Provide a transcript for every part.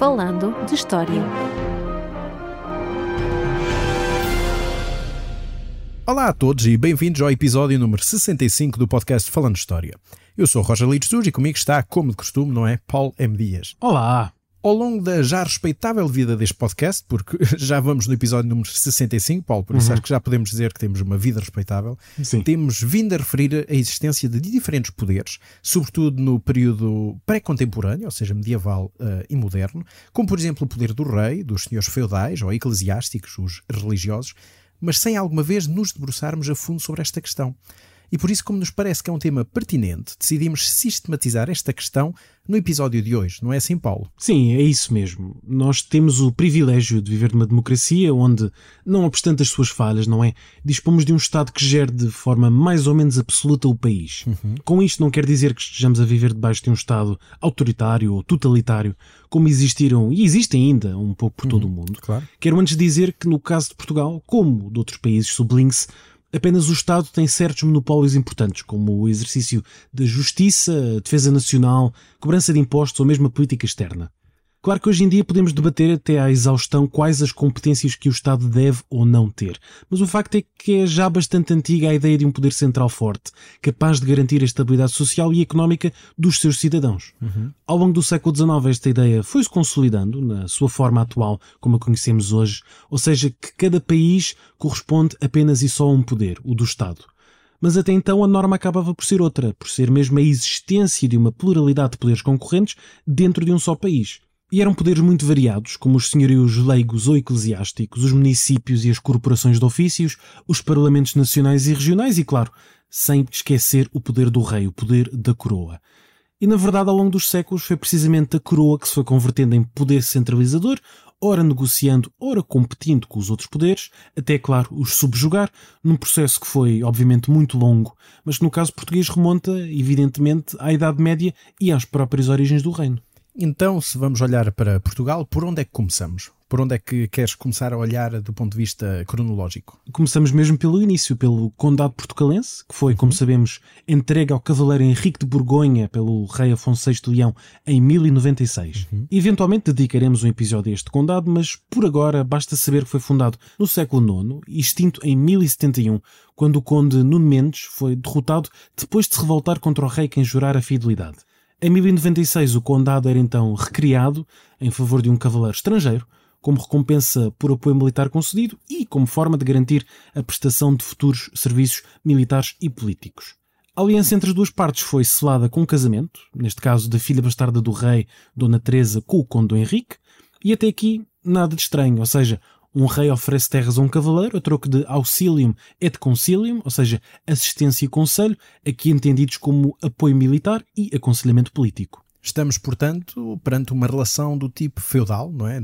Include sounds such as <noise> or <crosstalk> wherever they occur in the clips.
Falando de História. Olá a todos e bem-vindos ao episódio número 65 do podcast Falando de História. Eu sou Roger Lides e comigo está, como de costume, não é? Paulo M. Dias. Olá! Ao longo da já respeitável vida deste podcast, porque <laughs> já vamos no episódio número 65, Paulo, por isso uhum. acho que já podemos dizer que temos uma vida respeitável, Sim. temos vindo a referir a existência de diferentes poderes, sobretudo no período pré-contemporâneo, ou seja, medieval uh, e moderno, como por exemplo o poder do rei, dos senhores feudais ou eclesiásticos, os religiosos, mas sem alguma vez nos debruçarmos a fundo sobre esta questão. E por isso, como nos parece que é um tema pertinente, decidimos sistematizar esta questão no episódio de hoje, não é assim, Paulo? Sim, é isso mesmo. Nós temos o privilégio de viver numa democracia onde, não obstante as suas falhas, não é? Dispomos de um Estado que gere de forma mais ou menos absoluta o país. Uhum. Com isto, não quer dizer que estejamos a viver debaixo de um Estado autoritário ou totalitário, como existiram e existem ainda um pouco por todo uhum, o mundo. Claro. Quero antes dizer que, no caso de Portugal, como de outros países, sublinhe-se apenas o Estado tem certos monopólios importantes, como o exercício da justiça, defesa nacional, cobrança de impostos ou mesmo a política externa. Claro que hoje em dia podemos debater até à exaustão quais as competências que o Estado deve ou não ter, mas o facto é que é já bastante antiga a ideia de um poder central forte, capaz de garantir a estabilidade social e económica dos seus cidadãos. Uhum. Ao longo do século XIX esta ideia foi-se consolidando na sua forma atual, como a conhecemos hoje, ou seja, que cada país corresponde apenas e só a um poder, o do Estado mas até então a norma acabava por ser outra, por ser mesmo a existência de uma pluralidade de poderes concorrentes dentro de um só país. E eram poderes muito variados, como os senhorios leigos ou eclesiásticos, os municípios e as corporações de ofícios, os parlamentos nacionais e regionais e, claro, sem esquecer o poder do rei, o poder da coroa. E na verdade, ao longo dos séculos, foi precisamente a coroa que se foi convertendo em poder centralizador, ora negociando, ora competindo com os outros poderes, até, claro, os subjugar, num processo que foi, obviamente, muito longo, mas que no caso português remonta, evidentemente, à Idade Média e às próprias origens do reino. Então, se vamos olhar para Portugal, por onde é que começamos? Por onde é que queres começar a olhar do ponto de vista cronológico? Começamos mesmo pelo início, pelo Condado Portucalense, que foi, como uhum. sabemos, entregue ao cavaleiro Henrique de Borgonha pelo rei Afonso VI de Leão em 1096. Uhum. Eventualmente dedicaremos um episódio a este condado, mas por agora basta saber que foi fundado no século IX e extinto em 1071, quando o conde Nuno Mendes foi derrotado depois de se revoltar contra o rei quem jurar a fidelidade. Em 1096, o condado era então recriado em favor de um cavaleiro estrangeiro, como recompensa por apoio militar concedido e como forma de garantir a prestação de futuros serviços militares e políticos. A aliança entre as duas partes foi selada com um casamento, neste caso da filha bastarda do rei, Dona Teresa, com o conde Henrique, e até aqui nada de estranho, ou seja, um rei oferece terras a um cavaleiro a troco de auxilium et concilium, ou seja, assistência e conselho, aqui entendidos como apoio militar e aconselhamento político. Estamos, portanto, perante uma relação do tipo feudal, não é?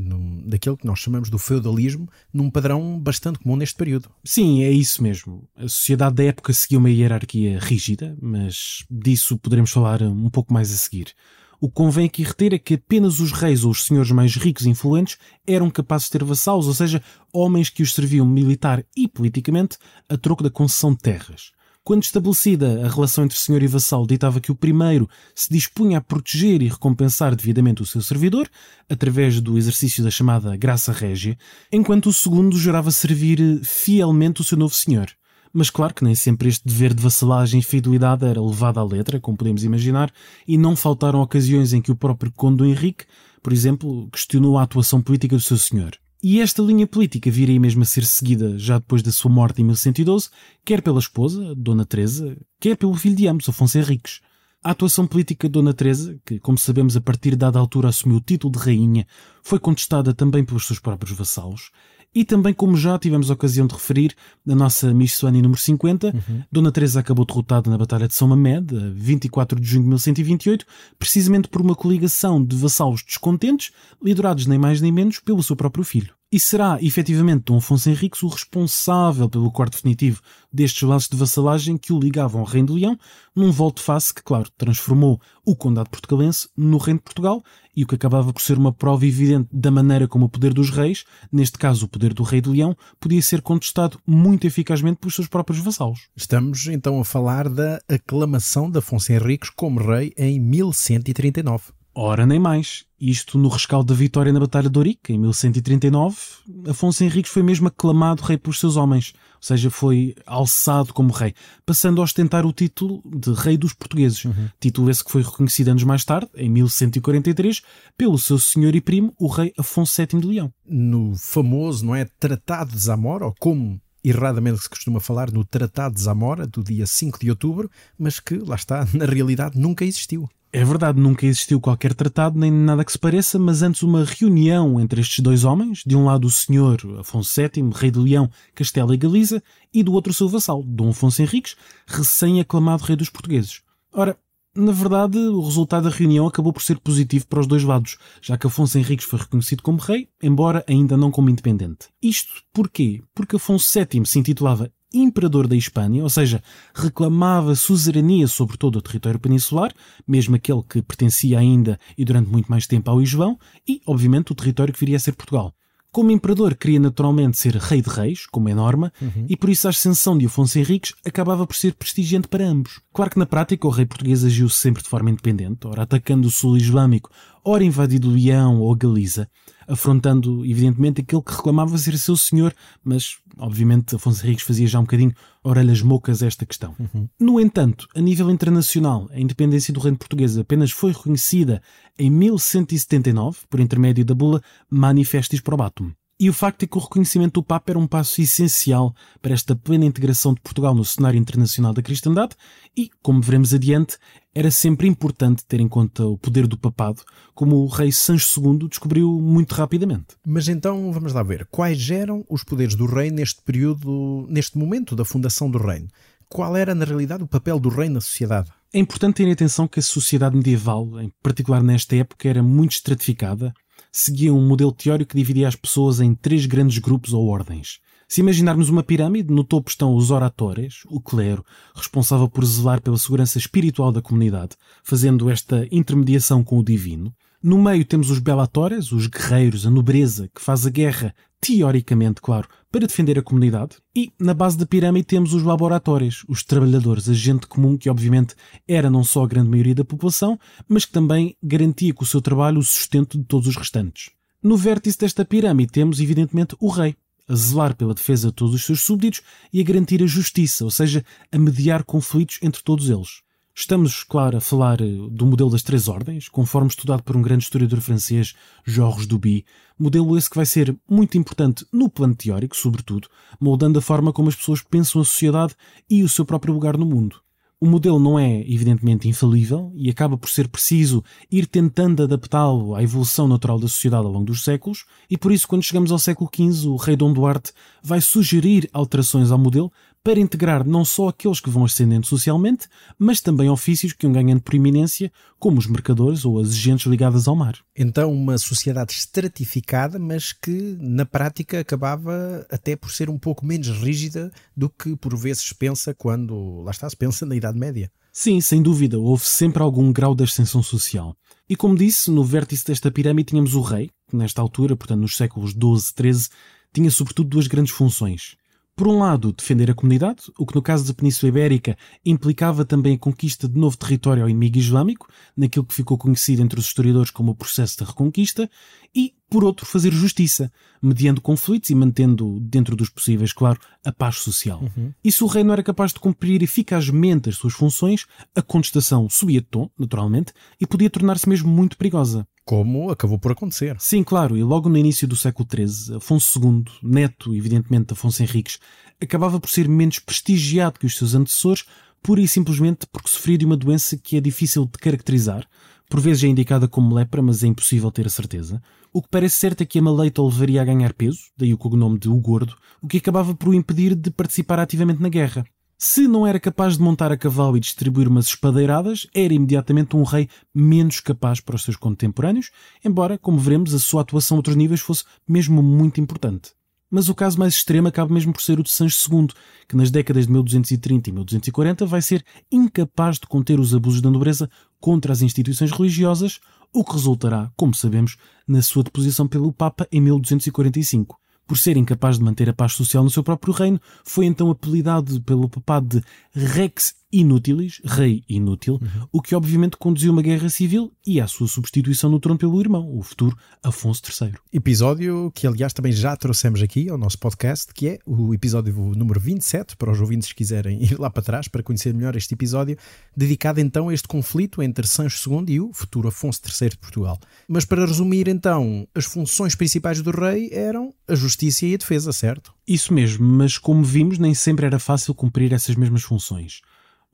daquilo que nós chamamos do feudalismo, num padrão bastante comum neste período. Sim, é isso mesmo. A sociedade da época seguia uma hierarquia rígida, mas disso poderemos falar um pouco mais a seguir. O que convém aqui reter é que apenas os reis ou os senhores mais ricos e influentes eram capazes de ter vassalos, ou seja, homens que os serviam militar e politicamente a troco da concessão de terras. Quando estabelecida a relação entre senhor e vassalo ditava que o primeiro se dispunha a proteger e recompensar devidamente o seu servidor, através do exercício da chamada graça régia, enquanto o segundo jurava servir fielmente o seu novo senhor. Mas claro que nem sempre este dever de vassalagem e fidelidade era levado à letra, como podemos imaginar, e não faltaram ocasiões em que o próprio Conde Henrique, por exemplo, questionou a atuação política do seu senhor. E esta linha política viria mesmo a ser seguida já depois da sua morte em 1112, quer pela esposa, Dona Teresa, quer pelo filho de ambos, Afonso Henriques. A atuação política de Dona Teresa, que, como sabemos, a partir de dada altura assumiu o título de rainha, foi contestada também pelos seus próprios vassalos, e também, como já tivemos a ocasião de referir na nossa Missuani número 50, uhum. Dona Teresa acabou derrotada na Batalha de São Mamed, a 24 de junho de 1128, precisamente por uma coligação de vassalos descontentes, liderados nem mais nem menos pelo seu próprio filho. E será, efetivamente, Dom Afonso Henriques o responsável pelo corte definitivo destes laços de vassalagem que o ligavam ao Reino de Leão, num volte-face que, claro, transformou o Condado Portugalense no Reino de Portugal e o que acabava por ser uma prova evidente da maneira como o poder dos reis, neste caso o poder do Rei de Leão, podia ser contestado muito eficazmente pelos seus próprios vassalos. Estamos então a falar da aclamação de Afonso Henriques como rei em 1139. Ora, nem mais. Isto no rescaldo da vitória na Batalha de Ourique, em 1139, Afonso Henriques foi mesmo aclamado rei pelos seus homens, ou seja, foi alçado como rei, passando a ostentar o título de rei dos portugueses. Uhum. Título esse que foi reconhecido anos mais tarde, em 1143, pelo seu senhor e primo, o rei Afonso VII de Leão. No famoso, não é, Tratado de Zamora, ou como erradamente se costuma falar no Tratado de Zamora, do dia 5 de outubro, mas que, lá está, <laughs> na realidade nunca existiu. É verdade, nunca existiu qualquer tratado, nem nada que se pareça, mas antes uma reunião entre estes dois homens, de um lado o senhor Afonso VII, rei de Leão, Castela e Galiza, e do outro o seu vassal, Dom Afonso Henriques, recém-aclamado rei dos portugueses. Ora, na verdade, o resultado da reunião acabou por ser positivo para os dois lados, já que Afonso Henriques foi reconhecido como rei, embora ainda não como independente. Isto porquê? Porque Afonso VII se intitulava imperador da Hispânia, ou seja, reclamava suzerania sobre todo o território peninsular, mesmo aquele que pertencia ainda e durante muito mais tempo ao Isvão, e, obviamente, o território que viria a ser Portugal. Como imperador, queria naturalmente ser rei de reis, como é norma, uhum. e por isso a ascensão de Afonso Henriques acabava por ser prestigiante para ambos. Claro que na prática o rei português agiu sempre de forma independente, ora atacando o sul islâmico, ora invadindo Leão ou Galiza, afrontando, evidentemente, aquele que reclamava ser seu senhor, mas, obviamente, Afonso Henriques fazia já um bocadinho orelhas mocas a esta questão. Uhum. No entanto, a nível internacional, a independência do reino português apenas foi reconhecida em 1179, por intermédio da bula Manifestis Probatum. E o facto é que o reconhecimento do Papa era um passo essencial para esta plena integração de Portugal no cenário internacional da cristandade e, como veremos adiante, era sempre importante ter em conta o poder do papado, como o rei Sancho II descobriu muito rapidamente. Mas então vamos lá ver, quais eram os poderes do rei neste período, neste momento da fundação do reino? Qual era, na realidade, o papel do rei na sociedade? É importante ter atenção que a sociedade medieval, em particular nesta época, era muito estratificada seguia um modelo teórico que dividia as pessoas em três grandes grupos ou ordens. Se imaginarmos uma pirâmide, no topo estão os oratores, o clero, responsável por zelar pela segurança espiritual da comunidade, fazendo esta intermediação com o divino. No meio temos os belatores, os guerreiros, a nobreza, que faz a guerra, teoricamente, claro, para defender a comunidade. E na base da pirâmide temos os laboratórios, os trabalhadores, a gente comum que obviamente era não só a grande maioria da população, mas que também garantia com o seu trabalho o sustento de todos os restantes. No vértice desta pirâmide temos, evidentemente, o rei, a zelar pela defesa de todos os seus súbditos e a garantir a justiça, ou seja, a mediar conflitos entre todos eles. Estamos, claro, a falar eh, do modelo das três ordens, conforme estudado por um grande historiador francês, Georges Duby, modelo esse que vai ser muito importante no plano teórico, sobretudo, moldando a forma como as pessoas pensam a sociedade e o seu próprio lugar no mundo. O modelo não é, evidentemente, infalível e acaba por ser preciso ir tentando adaptá-lo à evolução natural da sociedade ao longo dos séculos, e por isso, quando chegamos ao século XV, o rei Dom Duarte vai sugerir alterações ao modelo para integrar não só aqueles que vão ascendendo socialmente, mas também ofícios que iam ganhando proeminência, como os mercadores ou as agentes ligadas ao mar. Então, uma sociedade estratificada, mas que na prática acabava até por ser um pouco menos rígida do que por vezes pensa quando, lá está, se pensa na Idade Média. Sim, sem dúvida, houve sempre algum grau de ascensão social. E como disse, no vértice desta pirâmide tínhamos o rei, que nesta altura, portanto nos séculos XII, XIII, tinha sobretudo duas grandes funções por um lado, defender a comunidade, o que no caso da Península Ibérica implicava também a conquista de novo território ao inimigo islâmico, naquilo que ficou conhecido entre os historiadores como o processo da reconquista, e, por outro, fazer justiça, mediando conflitos e mantendo, dentro dos possíveis, claro, a paz social. Uhum. E se o rei não era capaz de cumprir eficazmente as suas funções, a contestação subia de tom, naturalmente, e podia tornar-se mesmo muito perigosa como acabou por acontecer. Sim, claro, e logo no início do século XIII, Afonso II, neto, evidentemente, de Afonso Henriques, acabava por ser menos prestigiado que os seus antecessores, pura e simplesmente porque sofria de uma doença que é difícil de caracterizar, por vezes é indicada como lepra, mas é impossível ter a certeza. O que parece certo é que a maleita o levaria a ganhar peso, daí o cognome de O Gordo, o que acabava por o impedir de participar ativamente na guerra. Se não era capaz de montar a cavalo e distribuir umas espadeiradas, era imediatamente um rei menos capaz para os seus contemporâneos, embora, como veremos, a sua atuação a outros níveis fosse mesmo muito importante. Mas o caso mais extremo acaba mesmo por ser o de Sancho II, que nas décadas de 1230 e 1240 vai ser incapaz de conter os abusos da nobreza contra as instituições religiosas, o que resultará, como sabemos, na sua deposição pelo Papa em 1245 por ser incapaz de manter a paz social no seu próprio reino, foi então apelidado pelo papado de Rex inútilis, rei inútil, uhum. o que obviamente conduziu uma guerra civil e à sua substituição no trono pelo irmão, o futuro Afonso III. Episódio que, aliás, também já trouxemos aqui ao nosso podcast, que é o episódio número 27, para os ouvintes que quiserem <laughs> ir lá para trás para conhecer melhor este episódio, dedicado então a este conflito entre Sancho II e o futuro Afonso III de Portugal. Mas para resumir então, as funções principais do rei eram a justiça e a defesa, certo? Isso mesmo, mas como vimos, nem sempre era fácil cumprir essas mesmas funções.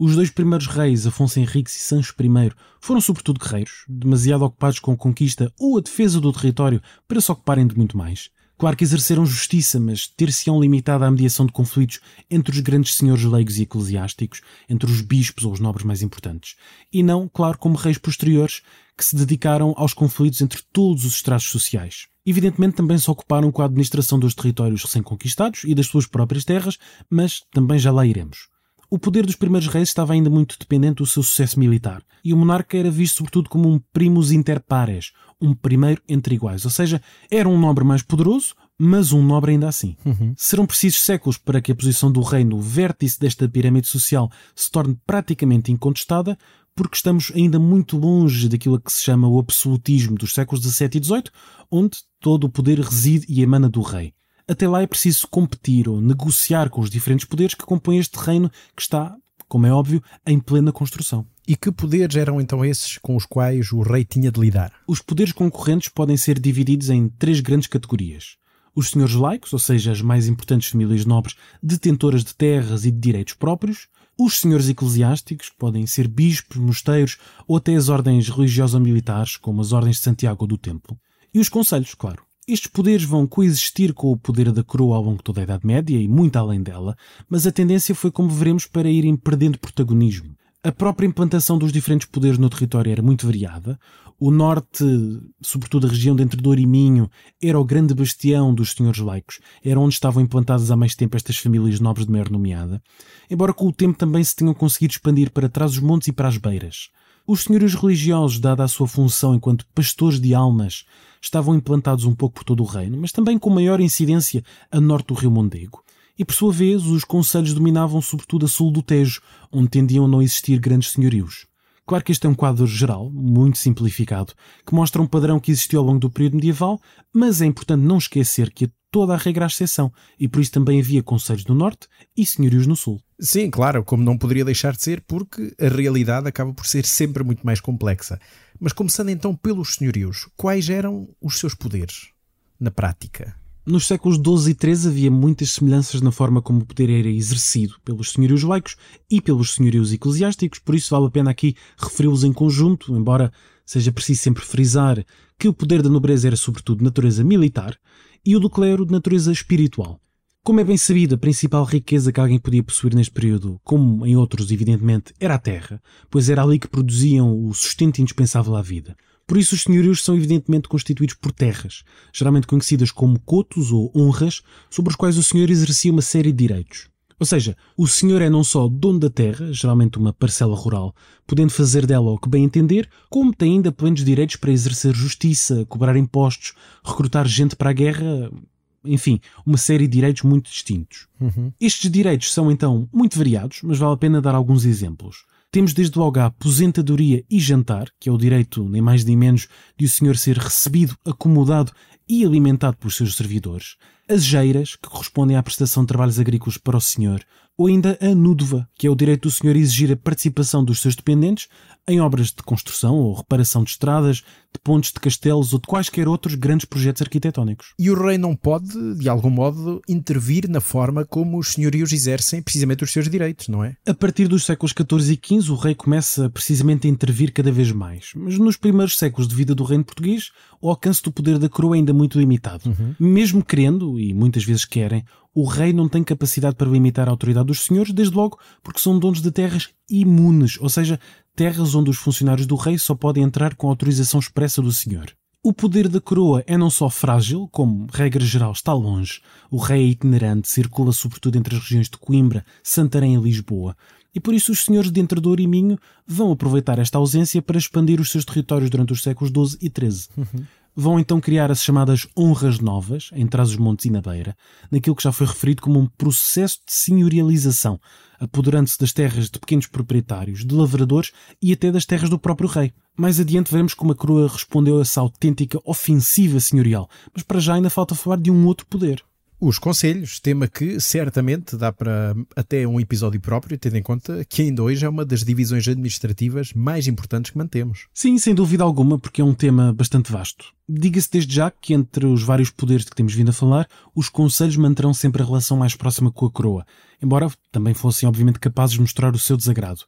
Os dois primeiros reis, Afonso Henriques e Sancho I, foram sobretudo guerreiros, demasiado ocupados com a conquista ou a defesa do território para se ocuparem de muito mais. Claro que exerceram justiça, mas ter-se-ão limitado à mediação de conflitos entre os grandes senhores leigos e eclesiásticos, entre os bispos ou os nobres mais importantes, e não, claro, como reis posteriores que se dedicaram aos conflitos entre todos os estratos sociais. Evidentemente também se ocuparam com a administração dos territórios recém-conquistados e das suas próprias terras, mas também já lá iremos. O poder dos primeiros reis estava ainda muito dependente do seu sucesso militar, e o monarca era visto sobretudo como um primus inter pares, um primeiro entre iguais, ou seja, era um nobre mais poderoso, mas um nobre ainda assim. Uhum. Serão precisos séculos para que a posição do rei no vértice desta pirâmide social se torne praticamente incontestada, porque estamos ainda muito longe daquilo que se chama o absolutismo dos séculos XVII e XVIII, onde todo o poder reside e emana do rei. Até lá é preciso competir ou negociar com os diferentes poderes que compõem este reino que está, como é óbvio, em plena construção. E que poderes eram então esses com os quais o rei tinha de lidar? Os poderes concorrentes podem ser divididos em três grandes categorias. Os senhores laicos, ou seja, as mais importantes famílias nobres detentoras de terras e de direitos próprios, os senhores eclesiásticos, que podem ser bispos, mosteiros ou até as ordens religiosas-militares, como as ordens de Santiago ou do Templo, e os conselhos, claro. Estes poderes vão coexistir com o poder da coroa ao longo de toda a Idade Média e muito além dela, mas a tendência foi, como veremos, para irem perdendo protagonismo. A própria implantação dos diferentes poderes no território era muito variada. O norte, sobretudo a região de Entre Douro e Minho, era o grande bastião dos senhores laicos. Era onde estavam implantadas há mais tempo estas famílias nobres de maior nomeada. Embora com o tempo também se tenham conseguido expandir para trás os montes e para as beiras. Os senhores religiosos, dada a sua função enquanto pastores de almas, estavam implantados um pouco por todo o reino, mas também com maior incidência a norte do rio Mondego. E por sua vez, os conselhos dominavam sobretudo a sul do Tejo, onde tendiam a não existir grandes senhorios. Claro que este é um quadro geral, muito simplificado, que mostra um padrão que existiu ao longo do período medieval, mas é importante não esquecer que toda a regra à exceção, e por isso também havia conselhos no norte e senhorios no sul. Sim, claro, como não poderia deixar de ser, porque a realidade acaba por ser sempre muito mais complexa. Mas começando então pelos senhorios, quais eram os seus poderes na prática? Nos séculos XII e XIII havia muitas semelhanças na forma como o poder era exercido pelos senhorios laicos e pelos senhorios eclesiásticos, por isso vale a pena aqui referi-los em conjunto, embora seja preciso sempre frisar que o poder da nobreza era sobretudo de natureza militar e o do clero de natureza espiritual. Como é bem sabido, a principal riqueza que alguém podia possuir neste período, como em outros, evidentemente, era a terra, pois era ali que produziam o sustento indispensável à vida. Por isso, os senhorios são evidentemente constituídos por terras, geralmente conhecidas como cotos ou honras, sobre os quais o senhor exercia uma série de direitos. Ou seja, o senhor é não só dono da terra, geralmente uma parcela rural, podendo fazer dela o que bem entender, como tem ainda plenos direitos para exercer justiça, cobrar impostos, recrutar gente para a guerra, enfim, uma série de direitos muito distintos. Uhum. Estes direitos são então muito variados, mas vale a pena dar alguns exemplos. Temos desde logo a aposentadoria e jantar, que é o direito, nem mais nem menos, de o senhor ser recebido, acomodado e alimentado pelos seus servidores. As geiras, que correspondem à prestação de trabalhos agrícolas para o senhor, ou ainda a núdova, que é o direito do senhor exigir a participação dos seus dependentes em obras de construção ou reparação de estradas, de pontes de castelos ou de quaisquer outros grandes projetos arquitetónicos. E o rei não pode, de algum modo, intervir na forma como os senhorios exercem precisamente os seus direitos, não é? A partir dos séculos XIV e XV, o rei começa precisamente a intervir cada vez mais. Mas nos primeiros séculos de vida do reino português, o alcance do poder da coroa é ainda muito limitado. Uhum. Mesmo querendo, e muitas vezes querem, o rei não tem capacidade para limitar a autoridade dos senhores, desde logo porque são donos de terras imunes, ou seja, terras onde os funcionários do rei só podem entrar com autorização expressa do senhor. O poder da coroa é não só frágil, como, regra geral, está longe. O rei é itinerante, circula sobretudo entre as regiões de Coimbra, Santarém e Lisboa. E por isso os senhores de Entrador e Minho vão aproveitar esta ausência para expandir os seus territórios durante os séculos XII e XIII. Uhum. Vão então criar as chamadas honras novas, em Trás-os-Montes e na Beira, naquilo que já foi referido como um processo de senhorialização, apoderando-se das terras de pequenos proprietários, de lavradores e até das terras do próprio rei. Mais adiante veremos como a coroa respondeu a essa autêntica ofensiva senhorial, mas para já ainda falta falar de um outro poder. Os conselhos, tema que certamente dá para até um episódio próprio, tendo em conta que ainda hoje é uma das divisões administrativas mais importantes que mantemos. Sim, sem dúvida alguma, porque é um tema bastante vasto. Diga-se desde já que entre os vários poderes de que temos vindo a falar, os conselhos manterão sempre a relação mais próxima com a coroa, embora também fossem obviamente capazes de mostrar o seu desagrado.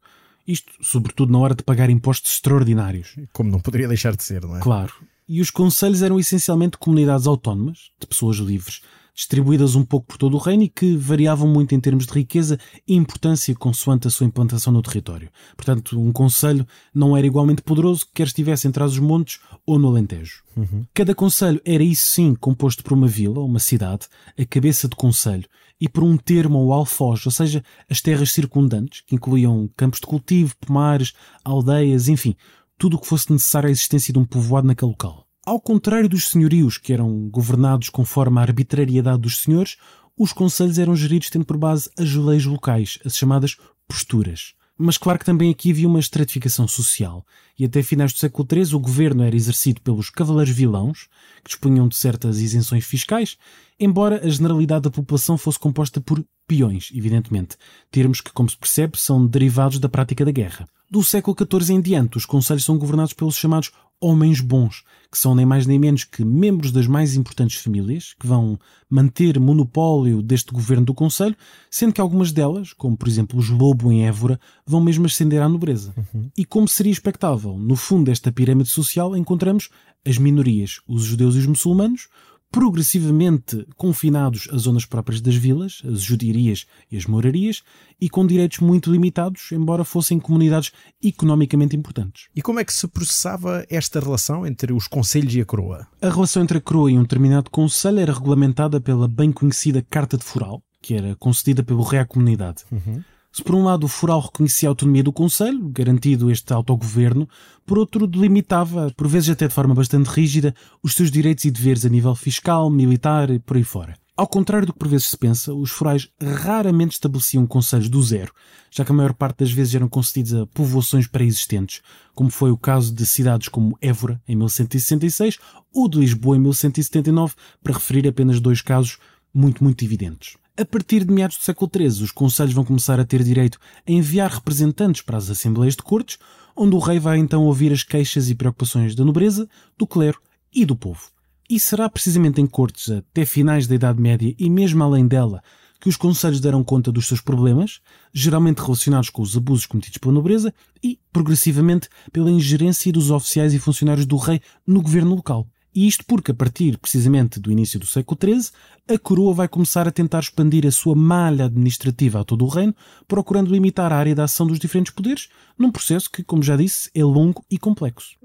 Isto, sobretudo na hora de pagar impostos extraordinários. Como não poderia deixar de ser, não é? Claro. E os conselhos eram essencialmente comunidades autónomas, de pessoas livres, distribuídas um pouco por todo o reino e que variavam muito em termos de riqueza e importância consoante a sua implantação no território. Portanto, um conselho não era igualmente poderoso, quer estivesse entre os montes ou no Alentejo. Uhum. Cada conselho era, isso sim, composto por uma vila ou uma cidade, a cabeça de conselho, e por um termo ou alfoz, ou seja, as terras circundantes, que incluíam campos de cultivo, pomares, aldeias, enfim, tudo o que fosse necessário à existência de um povoado naquele local. Ao contrário dos senhorios, que eram governados conforme a arbitrariedade dos senhores, os conselhos eram geridos tendo por base as leis locais, as chamadas posturas. Mas claro que também aqui havia uma estratificação social, e até finais do século XIII o governo era exercido pelos cavaleiros vilãos, que dispunham de certas isenções fiscais, embora a generalidade da população fosse composta por peões, evidentemente, termos que, como se percebe, são derivados da prática da guerra. Do século XIV em diante, os conselhos são governados pelos chamados homens bons, que são nem mais nem menos que membros das mais importantes famílias, que vão manter monopólio deste governo do Conselho, sendo que algumas delas, como por exemplo os Lobo em Évora, vão mesmo ascender à nobreza. Uhum. E como seria expectável, no fundo desta pirâmide social encontramos as minorias, os judeus e os muçulmanos, progressivamente confinados às zonas próprias das vilas, as judiarias e as morarias, e com direitos muito limitados, embora fossem comunidades economicamente importantes. E como é que se processava esta relação entre os conselhos e a coroa? A relação entre a coroa e um determinado conselho era regulamentada pela bem conhecida Carta de Foral, que era concedida pelo rei à comunidade. Uhum. Se por um lado o foral reconhecia a autonomia do Conselho, garantido este autogoverno, por outro delimitava, por vezes até de forma bastante rígida, os seus direitos e deveres a nível fiscal, militar e por aí fora. Ao contrário do que por vezes se pensa, os forais raramente estabeleciam conselhos do zero, já que a maior parte das vezes eram concedidos a povoações pré-existentes, como foi o caso de cidades como Évora, em 1166, ou de Lisboa, em 1179, para referir apenas dois casos muito, muito evidentes. A partir de meados do século XIII, os conselhos vão começar a ter direito a enviar representantes para as assembleias de cortes, onde o rei vai então ouvir as queixas e preocupações da nobreza, do clero e do povo. E será precisamente em cortes até finais da Idade Média e mesmo além dela que os conselhos deram conta dos seus problemas, geralmente relacionados com os abusos cometidos pela nobreza e, progressivamente, pela ingerência dos oficiais e funcionários do rei no governo local. E isto porque, a partir precisamente do início do século XIII, a coroa vai começar a tentar expandir a sua malha administrativa a todo o reino, procurando limitar a área de ação dos diferentes poderes, num processo que, como já disse, é longo e complexo.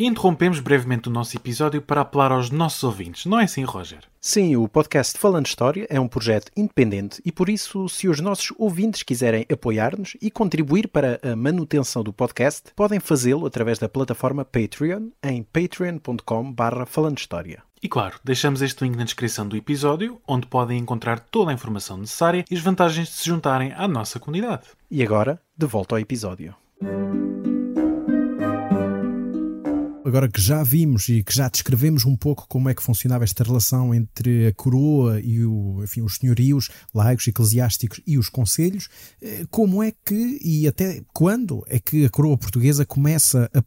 Interrompemos brevemente o nosso episódio para apelar aos nossos ouvintes, não é assim, Roger? Sim, o podcast Falando História é um projeto independente e por isso, se os nossos ouvintes quiserem apoiar-nos e contribuir para a manutenção do podcast, podem fazê-lo através da plataforma Patreon em patreon.com.br Falando História. E claro, deixamos este link na descrição do episódio, onde podem encontrar toda a informação necessária e as vantagens de se juntarem à nossa comunidade. E agora, de volta ao episódio. Agora que já vimos e que já descrevemos um pouco como é que funcionava esta relação entre a coroa e o, enfim, os senhorios laicos, eclesiásticos e os conselhos, eh, como é que e até quando é que a coroa portuguesa começa a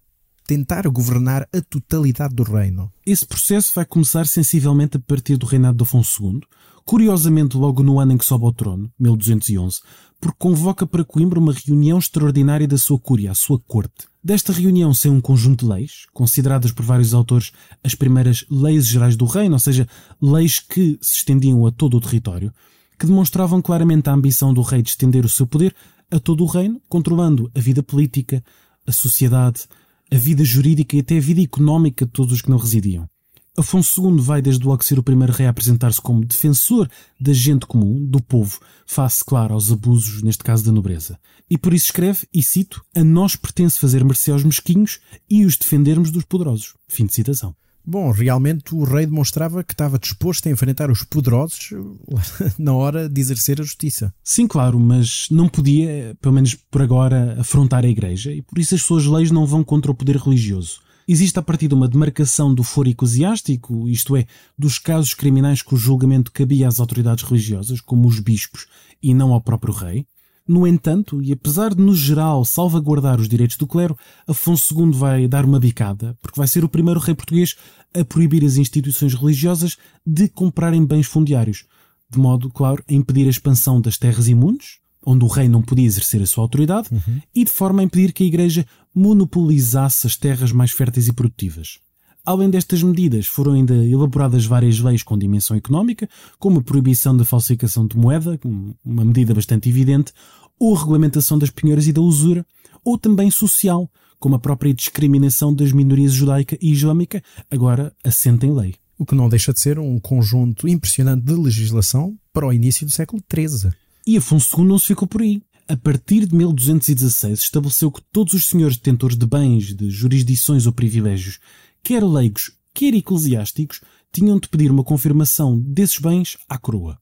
tentar governar a totalidade do reino? Esse processo vai começar sensivelmente a partir do reinado de Afonso II, curiosamente logo no ano em que sobe ao trono, 1211, porque convoca para Coimbra uma reunião extraordinária da sua cúria, a sua corte. Desta reunião saiu um conjunto de leis, consideradas por vários autores as primeiras leis gerais do reino, ou seja, leis que se estendiam a todo o território, que demonstravam claramente a ambição do rei de estender o seu poder a todo o reino, controlando a vida política, a sociedade, a vida jurídica e até a vida económica de todos os que não residiam. Afonso II vai desde logo ser o primeiro rei a apresentar-se como defensor da gente comum, do povo, face, claro, aos abusos, neste caso da nobreza. E por isso escreve, e cito, a nós pertence fazer mercê aos mesquinhos e os defendermos dos poderosos. Fim de citação. Bom, realmente o rei demonstrava que estava disposto a enfrentar os poderosos <laughs> na hora de exercer a justiça. Sim, claro, mas não podia, pelo menos por agora, afrontar a igreja e por isso as suas leis não vão contra o poder religioso. Existe a partir de uma demarcação do foro eclesiástico, isto é, dos casos criminais cujo julgamento cabia às autoridades religiosas, como os bispos, e não ao próprio rei. No entanto, e apesar de, no geral, salvaguardar os direitos do clero, Afonso II vai dar uma bicada, porque vai ser o primeiro rei português a proibir as instituições religiosas de comprarem bens fundiários, de modo, claro, a impedir a expansão das terras imunes, onde o rei não podia exercer a sua autoridade, uhum. e de forma a impedir que a Igreja monopolizasse as terras mais férteis e produtivas. Além destas medidas, foram ainda elaboradas várias leis com dimensão económica, como a proibição da falsificação de moeda, uma medida bastante evidente, ou a regulamentação das penhoras e da usura, ou também social, como a própria discriminação das minorias judaica e islâmica, agora assente em lei. O que não deixa de ser um conjunto impressionante de legislação para o início do século XIII. E Afonso II não se ficou por aí. A partir de 1216 estabeleceu que todos os senhores detentores de bens, de jurisdições ou privilégios quer leigos, quer eclesiásticos, tinham de pedir uma confirmação desses bens à coroa.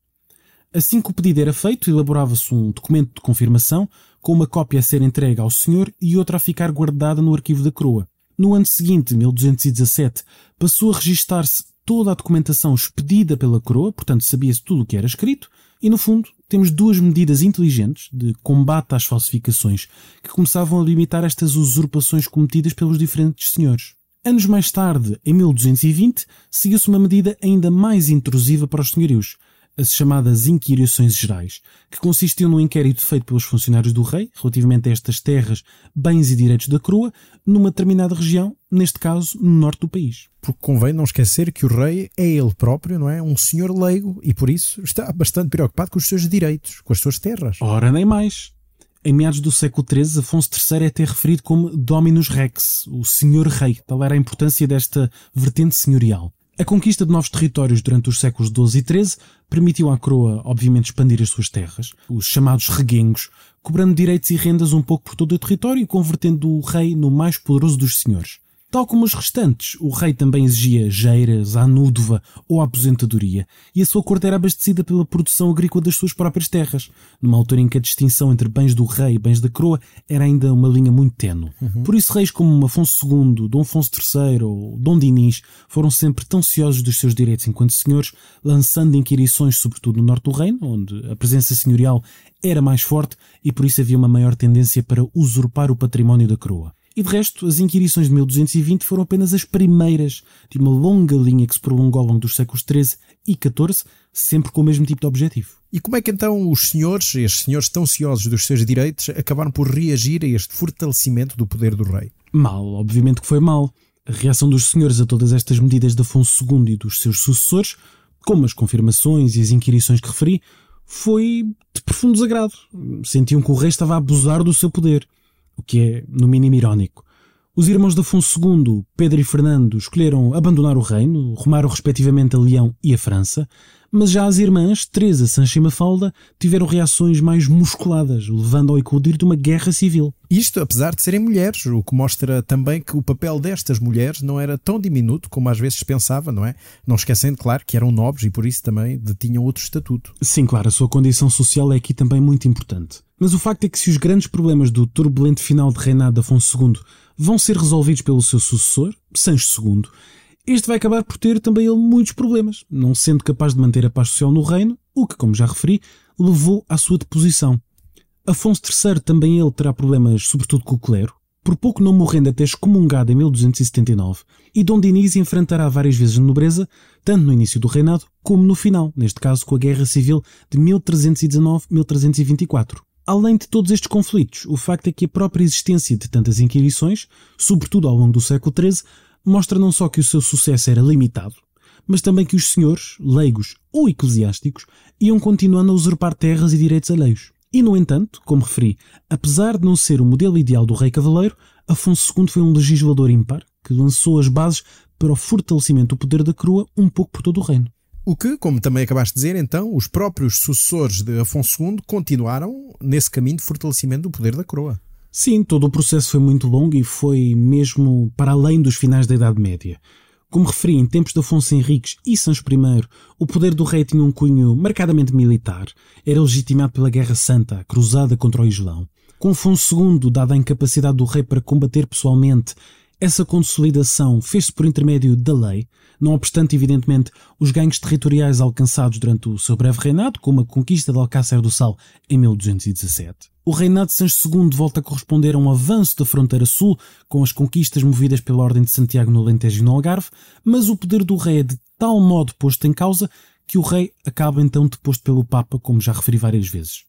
Assim que o pedido era feito, elaborava-se um documento de confirmação, com uma cópia a ser entregue ao senhor e outra a ficar guardada no arquivo da coroa. No ano seguinte, 1217, passou a registar-se toda a documentação expedida pela coroa, portanto sabia-se tudo o que era escrito, e no fundo temos duas medidas inteligentes de combate às falsificações que começavam a limitar estas usurpações cometidas pelos diferentes senhores. Anos mais tarde, em 1220, seguiu-se uma medida ainda mais intrusiva para os senhorios, as chamadas Inquirições Gerais, que consistiam no inquérito feito pelos funcionários do rei relativamente a estas terras, bens e direitos da coroa, numa determinada região, neste caso, no norte do país. Porque convém não esquecer que o rei é ele próprio, não é? Um senhor leigo e por isso está bastante preocupado com os seus direitos, com as suas terras. Ora, nem mais. Em meados do século XIII, Afonso III é até referido como Dominus Rex, o Senhor Rei. Tal era a importância desta vertente senhorial. A conquista de novos territórios durante os séculos XII e XIII permitiu à coroa, obviamente, expandir as suas terras, os chamados reguengos, cobrando direitos e rendas um pouco por todo o território e convertendo o rei no mais poderoso dos senhores. Tal como os restantes, o rei também exigia geiras, anúdova ou aposentadoria, e a sua corte era abastecida pela produção agrícola das suas próprias terras, numa altura em que a distinção entre bens do rei e bens da coroa era ainda uma linha muito tenue. Uhum. Por isso, reis como Afonso II, Dom Afonso III ou Dom Dinis foram sempre tão ciosos dos seus direitos enquanto senhores, lançando inquirições sobretudo no norte do reino, onde a presença senhorial era mais forte e por isso havia uma maior tendência para usurpar o património da coroa. E de resto, as inquirições de 1220 foram apenas as primeiras de uma longa linha que se prolongou ao longo dos séculos XIII e XIV, sempre com o mesmo tipo de objetivo. E como é que então os senhores, estes senhores tão ciosos dos seus direitos, acabaram por reagir a este fortalecimento do poder do rei? Mal, obviamente que foi mal. A reação dos senhores a todas estas medidas de Afonso II e dos seus sucessores, como as confirmações e as inquirições que referi, foi de profundo desagrado. Sentiam que o rei estava a abusar do seu poder o que é, no mínimo, irónico. Os irmãos de Afonso II, Pedro e Fernando, escolheram abandonar o reino, rumaram respectivamente a Leão e a França, mas já as irmãs, Teresa, Sancha e Mafalda, tiveram reações mais musculadas, levando ao eclodir de uma guerra civil. Isto apesar de serem mulheres, o que mostra também que o papel destas mulheres não era tão diminuto como às vezes pensava, não é? Não esquecendo, claro, que eram nobres e por isso também detinham outro estatuto. Sim, claro, a sua condição social é aqui também muito importante. Mas o facto é que se os grandes problemas do turbulento final de reinado de Afonso II vão ser resolvidos pelo seu sucessor, Sancho II, este vai acabar por ter também ele muitos problemas, não sendo capaz de manter a paz social no reino, o que, como já referi, levou à sua deposição. Afonso III também ele terá problemas, sobretudo com o clero, por pouco não morrendo até excomungado em 1279, e Dom Dinis enfrentará várias vezes a nobreza, tanto no início do reinado como no final, neste caso com a Guerra Civil de 1319-1324. Além de todos estes conflitos, o facto é que a própria existência de tantas inquirições, sobretudo ao longo do século XIII, mostra não só que o seu sucesso era limitado, mas também que os senhores, leigos ou eclesiásticos, iam continuando a usurpar terras e direitos alheios. E, no entanto, como referi, apesar de não ser o modelo ideal do rei cavaleiro, Afonso II foi um legislador ímpar que lançou as bases para o fortalecimento do poder da coroa um pouco por todo o reino. O que, como também acabaste de dizer, então, os próprios sucessores de Afonso II continuaram nesse caminho de fortalecimento do poder da coroa. Sim, todo o processo foi muito longo e foi mesmo para além dos finais da Idade Média. Como referi, em tempos de Afonso Henriques e Sancho I, o poder do rei tinha um cunho marcadamente militar. Era legitimado pela Guerra Santa, cruzada contra o Islão. Com Afonso II, dada a incapacidade do rei para combater pessoalmente, essa consolidação fez-se por intermédio da lei, não obstante, evidentemente, os ganhos territoriais alcançados durante o seu breve reinado, como a conquista de Alcácer do Sal em 1217. O reinado de Sancho II volta a corresponder a um avanço da fronteira sul, com as conquistas movidas pela Ordem de Santiago no Alentejo e no Algarve, mas o poder do rei é de tal modo posto em causa que o rei acaba então deposto pelo Papa, como já referi várias vezes.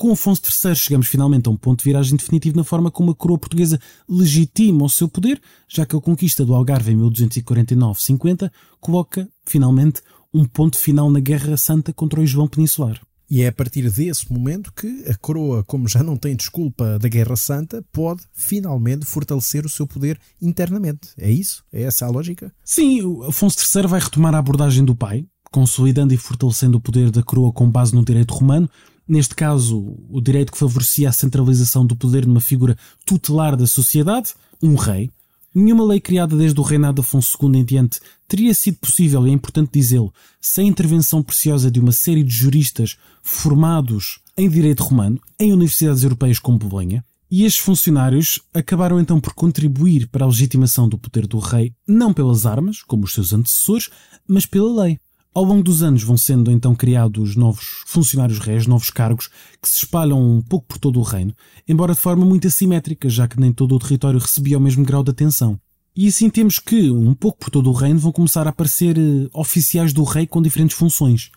Com Afonso III chegamos finalmente a um ponto de viragem definitivo na forma como a coroa portuguesa legitima o seu poder, já que a conquista do Algarve em 1249-50 coloca, finalmente, um ponto final na Guerra Santa contra o Islão Peninsular. E é a partir desse momento que a coroa, como já não tem desculpa da Guerra Santa, pode finalmente fortalecer o seu poder internamente. É isso? É essa a lógica? Sim, Afonso III vai retomar a abordagem do pai, consolidando e fortalecendo o poder da coroa com base no direito romano, neste caso, o direito que favorecia a centralização do poder numa figura tutelar da sociedade, um rei. Nenhuma lei criada desde o reinado de Afonso II em diante teria sido possível, e é importante dizê-lo, sem a intervenção preciosa de uma série de juristas formados em direito romano em universidades europeias como Bolonha. E estes funcionários acabaram então por contribuir para a legitimação do poder do rei, não pelas armas, como os seus antecessores, mas pela lei. Ao longo dos anos vão sendo então criados novos funcionários reis, novos cargos, que se espalham um pouco por todo o reino, embora de forma muito assimétrica, já que nem todo o território recebia o mesmo grau de atenção. E assim temos que, um pouco por todo o reino, vão começar a aparecer uh, oficiais do rei com diferentes funções.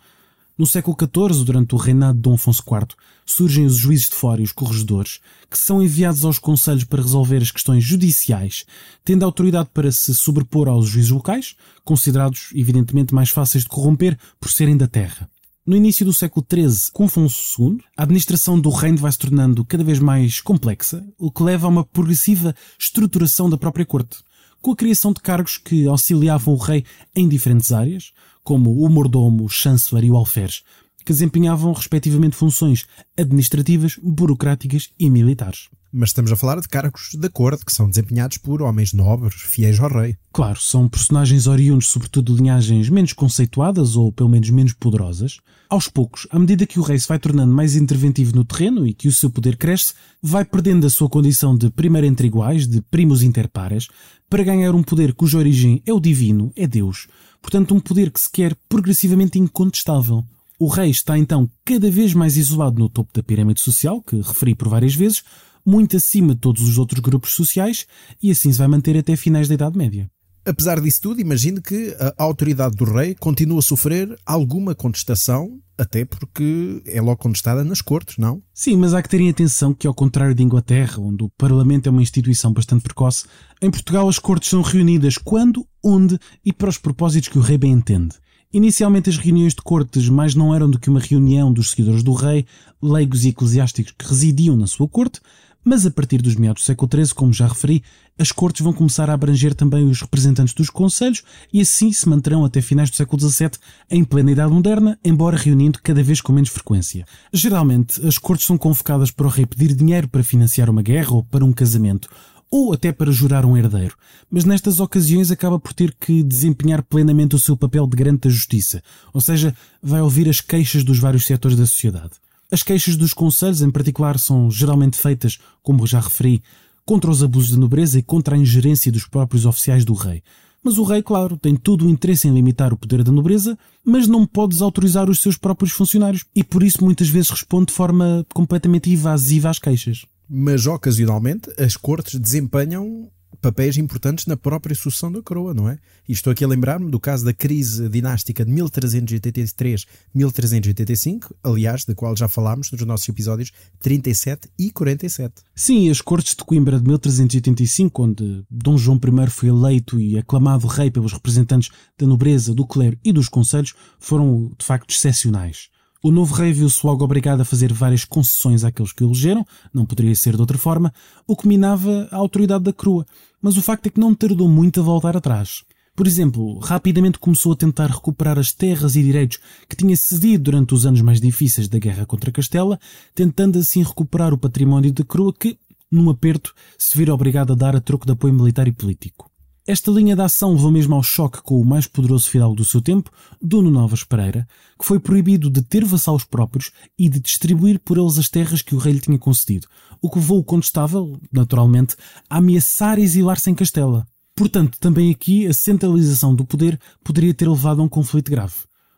No século XIV, durante o reinado de Dom Afonso IV, surgem os juízes de fora e os corregedores, que são enviados aos conselhos para resolver as questões judiciais, tendo autoridade para se sobrepor aos juízes locais, considerados evidentemente mais fáceis de corromper por serem da terra. No início do século XIII, com Afonso II, a administração do reino vai se tornando cada vez mais complexa, o que leva a uma progressiva estruturação da própria corte, com a criação de cargos que auxiliavam o rei em diferentes áreas, como o mordomo, o chanceler e o alferes, que desempenhavam respectivamente funções administrativas, burocráticas e militares. Mas estamos a falar de cargos da corte que são desempenhados por homens nobres, fiéis ao rei. Claro, são personagens oriundos sobretudo de linhagens menos conceituadas ou pelo menos menos poderosas. Aos poucos, à medida que o rei se vai tornando mais interventivo no terreno e que o seu poder cresce, vai perdendo a sua condição de primeiro entre iguais, de primos inter pares, para ganhar um poder cuja origem é o divino, é Deus. Portanto, um poder que se quer progressivamente incontestável. O rei está então cada vez mais isolado no topo da pirâmide social, que referi por várias vezes, muito acima de todos os outros grupos sociais, e assim se vai manter até finais da Idade Média. Apesar disso tudo, imagino que a autoridade do rei continua a sofrer alguma contestação, até porque é logo contestada nas cortes, não? Sim, mas há que terem atenção que, ao contrário de Inglaterra, onde o Parlamento é uma instituição bastante precoce, em Portugal as cortes são reunidas quando, onde e para os propósitos que o rei bem entende. Inicialmente as reuniões de cortes mais não eram do que uma reunião dos seguidores do rei, leigos e eclesiásticos que residiam na sua corte, mas a partir dos meados do século XIII, como já referi, as cortes vão começar a abranger também os representantes dos conselhos e assim se manterão até finais do século XVII em plena Idade Moderna, embora reunindo cada vez com menos frequência. Geralmente, as cortes são convocadas para o rei pedir dinheiro para financiar uma guerra ou para um casamento, ou até para jurar um herdeiro, mas nestas ocasiões acaba por ter que desempenhar plenamente o seu papel de garante da justiça, ou seja, vai ouvir as queixas dos vários setores da sociedade. As queixas dos conselhos, em particular, são geralmente feitas, como já referi, contra os abusos de nobreza e contra a ingerência dos próprios oficiais do rei. Mas o rei, claro, tem todo o interesse em limitar o poder da nobreza, mas não pode desautorizar os seus próprios funcionários e por isso muitas vezes responde de forma completamente evasiva às queixas. Mas ocasionalmente as cortes desempenham papéis importantes na própria sucessão da coroa, não é? E estou aqui a lembrar-me do caso da crise dinástica de 1383-1385, aliás, da qual já falámos nos nossos episódios 37 e 47. Sim, as Cortes de Coimbra de 1385, onde Dom João I foi eleito e aclamado rei pelos representantes da nobreza, do clero e dos conselhos, foram de facto excepcionais. O novo rei viu-se logo obrigado a fazer várias concessões àqueles que o elegeram, não poderia ser de outra forma, o que minava a autoridade da coroa. Mas o facto é que não tardou muito a voltar atrás. Por exemplo, rapidamente começou a tentar recuperar as terras e direitos que tinha cedido durante os anos mais difíceis da guerra contra Castela, tentando assim recuperar o património da coroa que, num aperto, se vira obrigado a dar a troco de apoio militar e político. Esta linha de ação levou mesmo ao choque com o mais poderoso fidalgo do seu tempo, Dono Novas Pereira, que foi proibido de ter vassalos próprios e de distribuir por eles as terras que o rei lhe tinha concedido, o que levou o condestável, naturalmente, a ameaçar exilar-se em Castela. Portanto, também aqui a centralização do poder poderia ter levado a um conflito grave.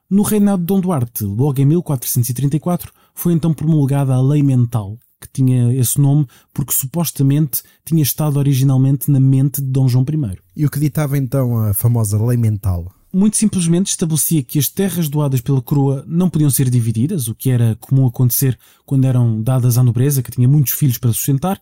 No reinado de Dom Duarte, logo em 1434, foi então promulgada a Lei Mental, que tinha esse nome porque supostamente tinha estado originalmente na mente de Dom João I. E o que ditava então a famosa Lei Mental? Muito simplesmente estabelecia que as terras doadas pela coroa não podiam ser divididas, o que era comum acontecer quando eram dadas à nobreza, que tinha muitos filhos para sustentar,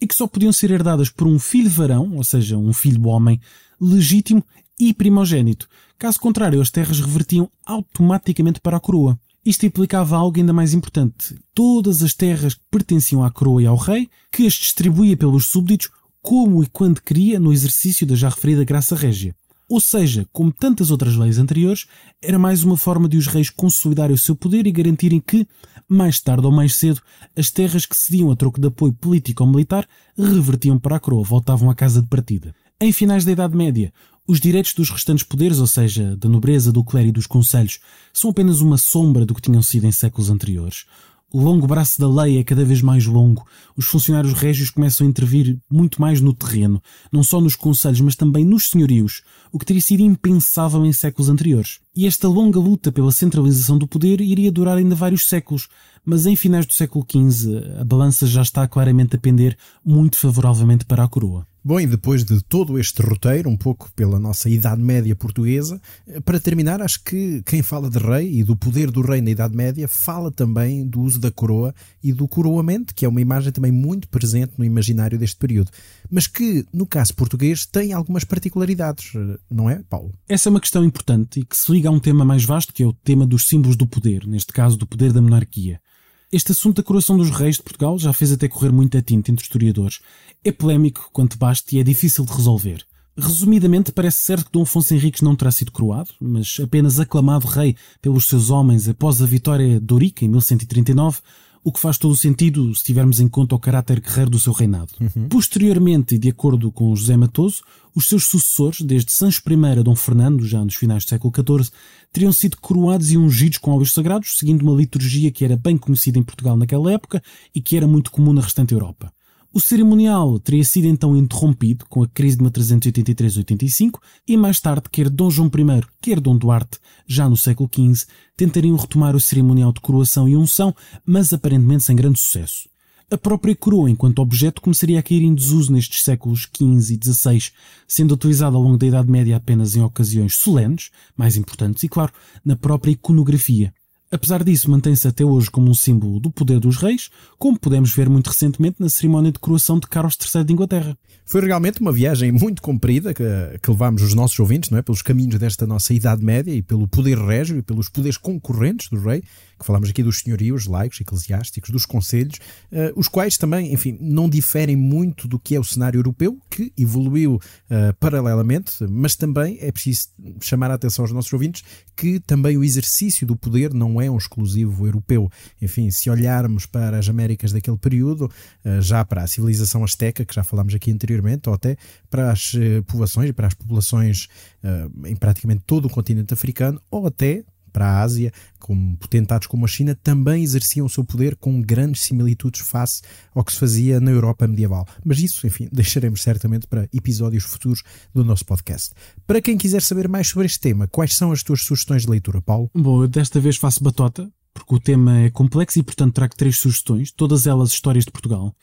e que só podiam ser herdadas por um filho varão, ou seja, um filho homem, legítimo e primogênito. Caso contrário, as terras revertiam automaticamente para a coroa. Isto implicava algo ainda mais importante. Todas as terras que pertenciam à coroa e ao rei, que as distribuía pelos súbditos como e quando queria no exercício da já referida graça régia. Ou seja, como tantas outras leis anteriores, era mais uma forma de os reis consolidarem o seu poder e garantirem que, mais tarde ou mais cedo, as terras que cediam a troco de apoio político ou militar revertiam para a coroa, voltavam à casa de partida. Em finais da Idade Média, os direitos dos restantes poderes, ou seja, da nobreza, do clero e dos conselhos, são apenas uma sombra do que tinham sido em séculos anteriores. O longo braço da lei é cada vez mais longo. Os funcionários régios começam a intervir muito mais no terreno, não só nos conselhos, mas também nos senhorios, o que teria sido impensável em séculos anteriores. E esta longa luta pela centralização do poder iria durar ainda vários séculos, mas em finais do século XV a balança já está claramente a pender muito favoravelmente para a coroa. Bom, e depois de todo este roteiro, um pouco pela nossa Idade Média portuguesa, para terminar, acho que quem fala de rei e do poder do rei na Idade Média fala também do uso da coroa e do coroamento, que é uma imagem também muito presente no imaginário deste período, mas que, no caso português, tem algumas particularidades, não é, Paulo? Essa é uma questão importante e que se liga a um tema mais vasto, que é o tema dos símbolos do poder, neste caso do poder da monarquia. Este assunto da coroação dos reis de Portugal já fez até correr muita tinta entre historiadores. É polémico quanto basta e é difícil de resolver. Resumidamente, parece certo que Dom Afonso Henriques não terá sido coroado, mas apenas aclamado rei pelos seus homens após a vitória de Ourique em 1139, o que faz todo o sentido se tivermos em conta o caráter guerreiro do seu reinado. Uhum. Posteriormente, e de acordo com José Matoso, os seus sucessores, desde Sancho I a Dom Fernando, já nos finais do século XIV, teriam sido coroados e ungidos com óleos sagrados, seguindo uma liturgia que era bem conhecida em Portugal naquela época e que era muito comum na restante Europa. O cerimonial teria sido então interrompido com a crise de 1383-85 e mais tarde quer Dom João I, quer Dom Duarte, já no século XV, tentariam retomar o cerimonial de coroação e unção, mas aparentemente sem grande sucesso. A própria coroa, enquanto objeto, começaria a cair em desuso nestes séculos XV e XVI, sendo utilizada ao longo da Idade Média apenas em ocasiões solenes, mais importantes, e claro, na própria iconografia. Apesar disso, mantém-se até hoje como um símbolo do poder dos reis, como podemos ver muito recentemente na cerimónia de coroação de Carlos III de Inglaterra. Foi realmente uma viagem muito comprida que, que levámos os nossos ouvintes não é? pelos caminhos desta nossa Idade Média e pelo poder régio e pelos poderes concorrentes do rei, que falamos aqui dos senhorios laicos, eclesiásticos, dos conselhos, uh, os quais também, enfim, não diferem muito do que é o cenário europeu, que evoluiu uh, paralelamente, mas também é preciso chamar a atenção aos nossos ouvintes que também o exercício do poder não é um exclusivo europeu. Enfim, se olharmos para as Américas daquele período, uh, já para a civilização asteca, que já falámos aqui anteriormente, ou até para as povoações e para as populações em praticamente todo o continente africano, ou até para a Ásia, como potentados como a China, também exerciam o seu poder com grandes similitudes face ao que se fazia na Europa medieval. Mas isso, enfim, <laughs> deixaremos certamente para episódios futuros do nosso podcast. Para quem quiser saber mais sobre este tema, quais são as tuas sugestões de leitura, Paulo? Bom, eu desta vez faço batota, porque o tema é complexo e, portanto, trago três sugestões, todas elas histórias de Portugal.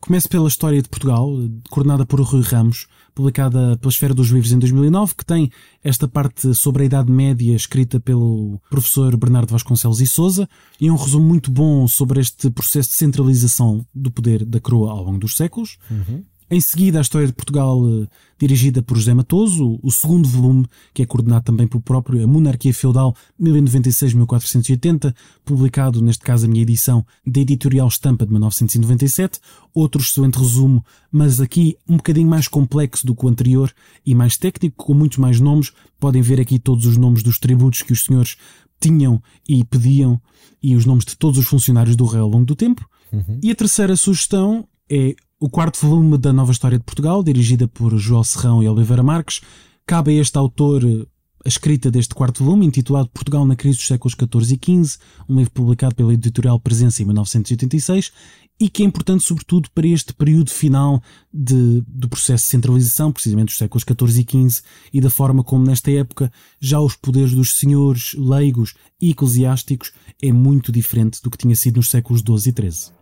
Começo pela História de Portugal, coordenada por Rui Ramos, publicada pela Esfera dos Livros em 2009, que tem esta parte sobre a Idade Média escrita pelo professor Bernardo Vasconcelos e Souza, e um resumo muito bom sobre este processo de centralização do poder da coroa ao longo dos séculos. Uhum. Em seguida, a história de Portugal, eh, dirigida por José Matoso, o segundo volume, que é coordenado também pelo próprio A Monarquia Feudal 1096-1480, publicado, neste caso, a minha edição da Editorial Estampa de 1997. Outro excelente resumo, mas aqui um bocadinho mais complexo do que o anterior e mais técnico, com muitos mais nomes. Podem ver aqui todos os nomes dos tributos que os senhores tinham e pediam e os nomes de todos os funcionários do rei ao longo do tempo. Uhum. E a terceira sugestão é o quarto volume da Nova História de Portugal, dirigida por João Serrão e Oliveira Marques, cabe a este autor eh, a escrita deste quarto volume, intitulado Portugal na crise dos séculos XIV e XV, um livro publicado pela editorial Presença em 1986, e que é importante sobretudo para este período final de, do processo de centralização, precisamente dos séculos XIV e XV, e da forma como nesta época já os poderes dos senhores leigos e eclesiásticos é muito diferente do que tinha sido nos séculos XII e XIII.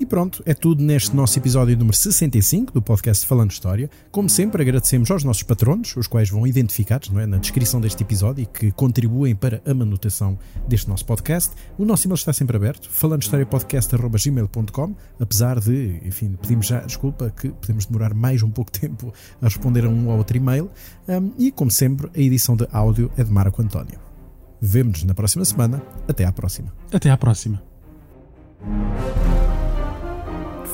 E pronto, é tudo neste nosso episódio número 65 do podcast Falando História. Como sempre, agradecemos aos nossos patronos, os quais vão identificados não é, na descrição deste episódio e que contribuem para a manutenção deste nosso podcast. O nosso e-mail está sempre aberto, falandohistoriapodcast.gmail.com apesar de, enfim, pedimos já desculpa que podemos demorar mais um pouco <laughs> tempo a responder a um ou outro e-mail. Um, e, como sempre, a edição de áudio é de Marco António. Vemo-nos na próxima semana. Até à próxima. Até à próxima